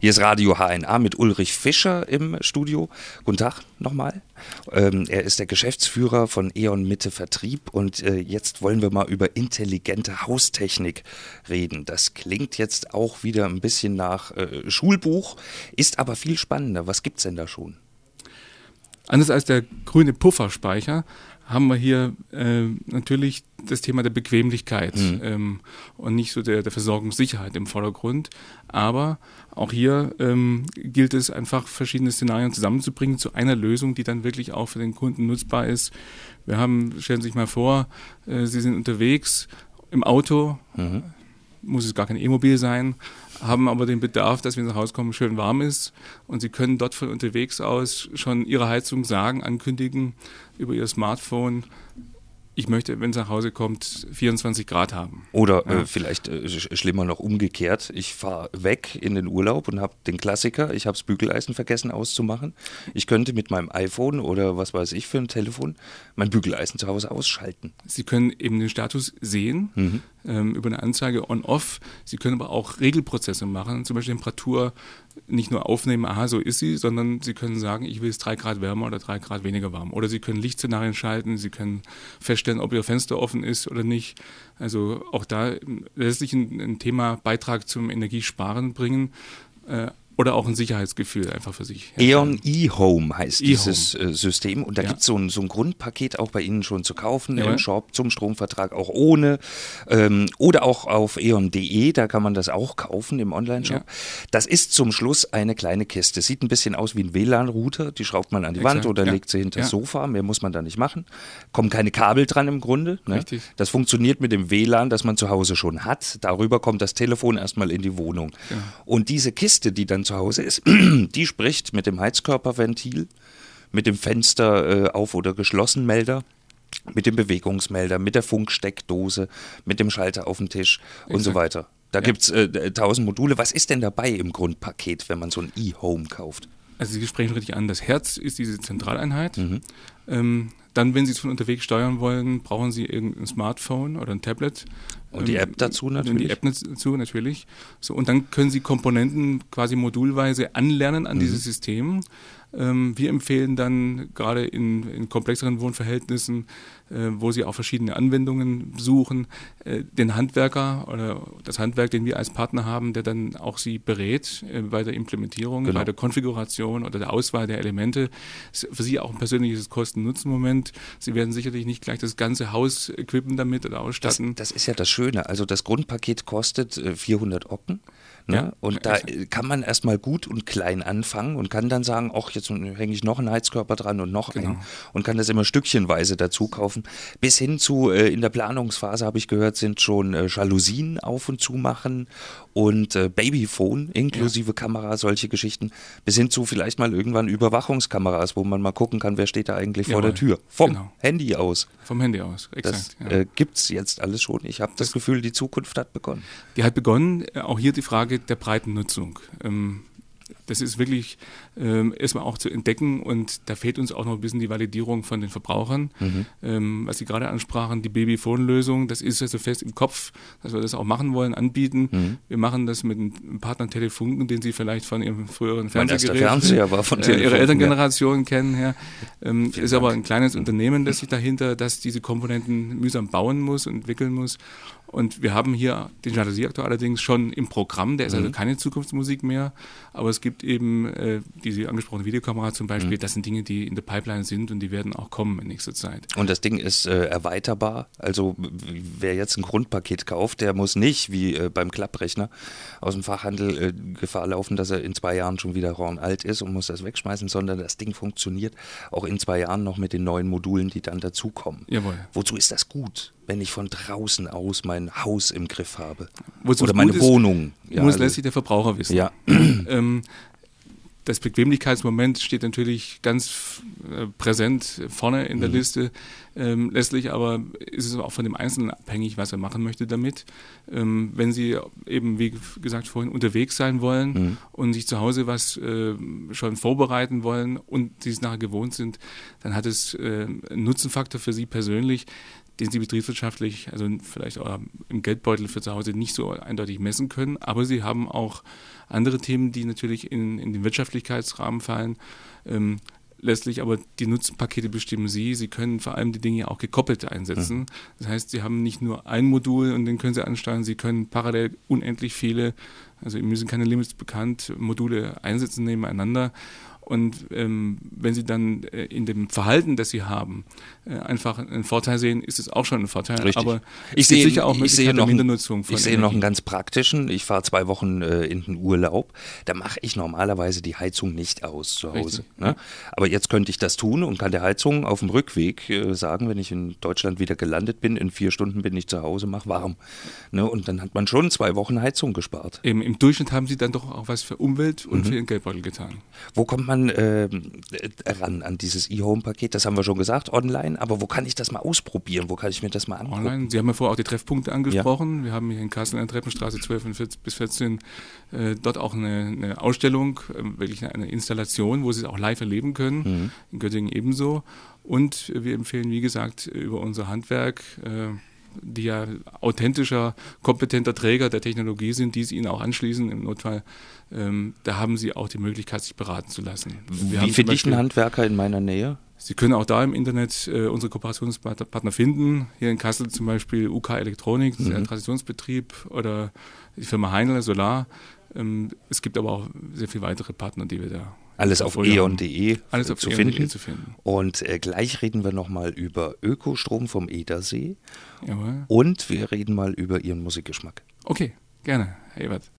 Hier ist Radio HNA mit Ulrich Fischer im Studio. Guten Tag nochmal. Ähm, er ist der Geschäftsführer von E.ON Mitte Vertrieb und äh, jetzt wollen wir mal über intelligente Haustechnik reden. Das klingt jetzt auch wieder ein bisschen nach äh, Schulbuch, ist aber viel spannender. Was gibt es denn da schon? Anders als der grüne Pufferspeicher haben wir hier äh, natürlich das Thema der Bequemlichkeit mhm. ähm, und nicht so der, der Versorgungssicherheit im Vordergrund. Aber auch hier ähm, gilt es einfach, verschiedene Szenarien zusammenzubringen zu einer Lösung, die dann wirklich auch für den Kunden nutzbar ist. Wir haben, stellen Sie sich mal vor, äh, Sie sind unterwegs im Auto, mhm. Muss es gar kein E-Mobil sein, haben aber den Bedarf, dass wenn Sie nach Hause kommen, schön warm ist und Sie können dort von unterwegs aus schon Ihre Heizung sagen, ankündigen über Ihr Smartphone, ich möchte, wenn es nach Hause kommt, 24 Grad haben. Oder äh, ja. äh, vielleicht äh, schlimmer noch umgekehrt. Ich fahre weg in den Urlaub und habe den Klassiker, ich habe das Bügeleisen vergessen auszumachen. Ich könnte mit meinem iPhone oder was weiß ich für ein Telefon mein Bügeleisen zu Hause ausschalten. Sie können eben den Status sehen mhm. Ähm, über eine Anzeige on-off. Sie können aber auch Regelprozesse machen, zum Beispiel Temperatur nicht nur aufnehmen, aha, so ist sie, sondern Sie können sagen, ich will es drei Grad wärmer oder drei Grad weniger warm. Oder Sie können Lichtszenarien schalten, Sie können feststellen, ob Ihr Fenster offen ist oder nicht. Also auch da lässt sich ein, ein Thema Beitrag zum Energiesparen bringen. Äh, oder auch ein Sicherheitsgefühl einfach für sich. E.ON eHome heißt e dieses äh, System und da ja. gibt so es so ein Grundpaket auch bei Ihnen schon zu kaufen ja. im Shop zum Stromvertrag auch ohne ähm, oder auch auf eon.de, da kann man das auch kaufen im Online-Shop. Ja. Das ist zum Schluss eine kleine Kiste. Sieht ein bisschen aus wie ein WLAN-Router, die schraubt man an die Exakt. Wand oder legt sie hinter das Sofa, mehr muss man da nicht machen. Kommen keine Kabel dran im Grunde. Ne? Richtig. Das funktioniert mit dem WLAN, das man zu Hause schon hat. Darüber kommt das Telefon erstmal in die Wohnung. Und diese Kiste, die dann zu Hause ist, die spricht mit dem Heizkörperventil, mit dem Fenster äh, auf- oder geschlossen Melder mit dem Bewegungsmelder, mit der Funksteckdose, mit dem Schalter auf dem Tisch Exakt. und so weiter. Da ja. gibt es äh, tausend Module. Was ist denn dabei im Grundpaket, wenn man so ein E-Home kauft? Also Sie sprechen richtig an. Das Herz ist diese Zentraleinheit. Mhm. Ähm, dann, wenn Sie es von unterwegs steuern wollen, brauchen Sie irgendein Smartphone oder ein Tablet. Und die App dazu natürlich? Die App dazu natürlich. So, und dann können Sie Komponenten quasi modulweise anlernen an mhm. dieses System. Ähm, wir empfehlen dann gerade in, in komplexeren Wohnverhältnissen, äh, wo Sie auch verschiedene Anwendungen suchen, äh, den Handwerker oder das Handwerk, den wir als Partner haben, der dann auch Sie berät äh, bei der Implementierung, genau. bei der Konfiguration oder der Auswahl der Elemente. Ist für Sie auch ein persönliches Kosten-Nutzen-Moment. Sie werden sicherlich nicht gleich das ganze Haus equippen damit oder ausstatten. Das, das ist ja das Schöne. Also das Grundpaket kostet 400 Ocken. Ne? Ja, und da kann man erstmal gut und klein anfangen und kann dann sagen, ach, jetzt hänge ich noch einen Heizkörper dran und noch genau. einen und kann das immer stückchenweise dazu kaufen. Bis hin zu, äh, in der Planungsphase habe ich gehört, sind schon äh, Jalousien auf und zu machen und äh, Babyphone inklusive ja. Kamera, solche Geschichten. Bis hin zu vielleicht mal irgendwann Überwachungskameras, wo man mal gucken kann, wer steht da eigentlich Jawohl. vor der Tür. Vom genau. Handy aus. Vom Handy aus, exakt. Das ja. äh, gibt es jetzt alles schon. Ich habe das, das Gefühl, die Zukunft hat begonnen. Die hat begonnen. Auch hier die Frage, der breiten Nutzung. Ähm, das ist wirklich ähm, erstmal auch zu entdecken und da fehlt uns auch noch ein bisschen die Validierung von den Verbrauchern. Mhm. Ähm, was Sie gerade ansprachen, die Babyphone-Lösung, das ist also fest im Kopf, dass wir das auch machen wollen, anbieten. Mhm. Wir machen das mit einem Partner Telefunken, den Sie vielleicht von Ihrem früheren Fernsehgerät, Fernseher war von äh, Ihrer Elterngeneration ja. kennen. Ja. Ähm, ist aber ein kleines Unternehmen, das sich dahinter, das diese Komponenten mühsam bauen muss und entwickeln muss. Und wir haben hier den Jalousie-Aktor allerdings schon im Programm, der ist mhm. also keine Zukunftsmusik mehr, aber es gibt eben äh, diese angesprochene Videokamera zum Beispiel, mhm. das sind Dinge, die in der Pipeline sind und die werden auch kommen in nächster Zeit. Und das Ding ist äh, erweiterbar, also wer jetzt ein Grundpaket kauft, der muss nicht wie äh, beim Klapprechner aus dem Fachhandel äh, Gefahr laufen, dass er in zwei Jahren schon wieder alt ist und muss das wegschmeißen, sondern das Ding funktioniert auch in zwei Jahren noch mit den neuen Modulen, die dann dazukommen. Jawohl. Wozu ist das gut? Wenn ich von draußen aus mein Haus im Griff habe. Wozu Oder meine Wohnung. Ja, muss also, letztlich der Verbraucher wissen. Ja. ähm, das Bequemlichkeitsmoment steht natürlich ganz äh, präsent vorne in der mhm. Liste. Ähm, letztlich aber ist es auch von dem Einzelnen abhängig, was er machen möchte damit. Ähm, wenn Sie eben, wie gesagt, vorhin unterwegs sein wollen mhm. und sich zu Hause was äh, schon vorbereiten wollen und Sie es nachher gewohnt sind, dann hat es äh, einen Nutzenfaktor für Sie persönlich, den Sie betriebswirtschaftlich, also vielleicht auch im Geldbeutel für zu Hause nicht so eindeutig messen können. Aber Sie haben auch andere Themen, die natürlich in, in den Wirtschaftlichkeitsrahmen fallen. Ähm, letztlich aber die Nutzenpakete bestimmen Sie. Sie können vor allem die Dinge auch gekoppelt einsetzen. Das heißt, Sie haben nicht nur ein Modul und den können Sie ansteuern, Sie können parallel unendlich viele, also im sind keine Limits bekannt, Module einsetzen nebeneinander. Und ähm, wenn Sie dann äh, in dem Verhalten, das Sie haben, äh, einfach einen Vorteil sehen, ist es auch schon ein Vorteil. Richtig. Aber ich sehe sicher auch ich sehe noch, Mindernutzung von Ich sehe noch einen ganz praktischen. Ich fahre zwei Wochen äh, in den Urlaub. Da mache ich normalerweise die Heizung nicht aus zu Hause. Ne? Aber jetzt könnte ich das tun und kann der Heizung auf dem Rückweg äh, sagen, wenn ich in Deutschland wieder gelandet bin, in vier Stunden bin ich zu Hause, mach warm. Ne? Und dann hat man schon zwei Wochen Heizung gespart. Im, Im Durchschnitt haben Sie dann doch auch was für Umwelt und mhm. für Ihren Geldbeutel getan. Wo kommt man man äh, ran an dieses E-Home-Paket? Das haben wir schon gesagt, online. Aber wo kann ich das mal ausprobieren? Wo kann ich mir das mal angucken? Online. Sie haben ja vorher auch die Treffpunkte angesprochen. Ja. Wir haben hier in Kassel in der Treppenstraße 12 bis 14 äh, dort auch eine, eine Ausstellung, äh, wirklich eine, eine, Installation, wo Sie es auch live erleben können. Mhm. In Göttingen ebenso. Und wir empfehlen, wie gesagt, über unser Handwerk äh, die ja authentischer, kompetenter Träger der Technologie sind, die sie ihnen auch anschließen im Notfall, ähm, da haben sie auch die Möglichkeit, sich beraten zu lassen. Wir Wie finde ich einen Handwerker in meiner Nähe? Sie können auch da im Internet äh, unsere Kooperationspartner finden. Hier in Kassel zum Beispiel UK Elektronik, mhm. ein Traditionsbetrieb, oder die Firma Heinle Solar. Ähm, es gibt aber auch sehr viele weitere Partner, die wir da alles auf eon.de Alles auf zu, finden. zu finden. Und äh, gleich reden wir nochmal über Ökostrom vom Edersee. Jawohl. Und wir reden mal über Ihren Musikgeschmack. Okay, gerne, Herr Ebert.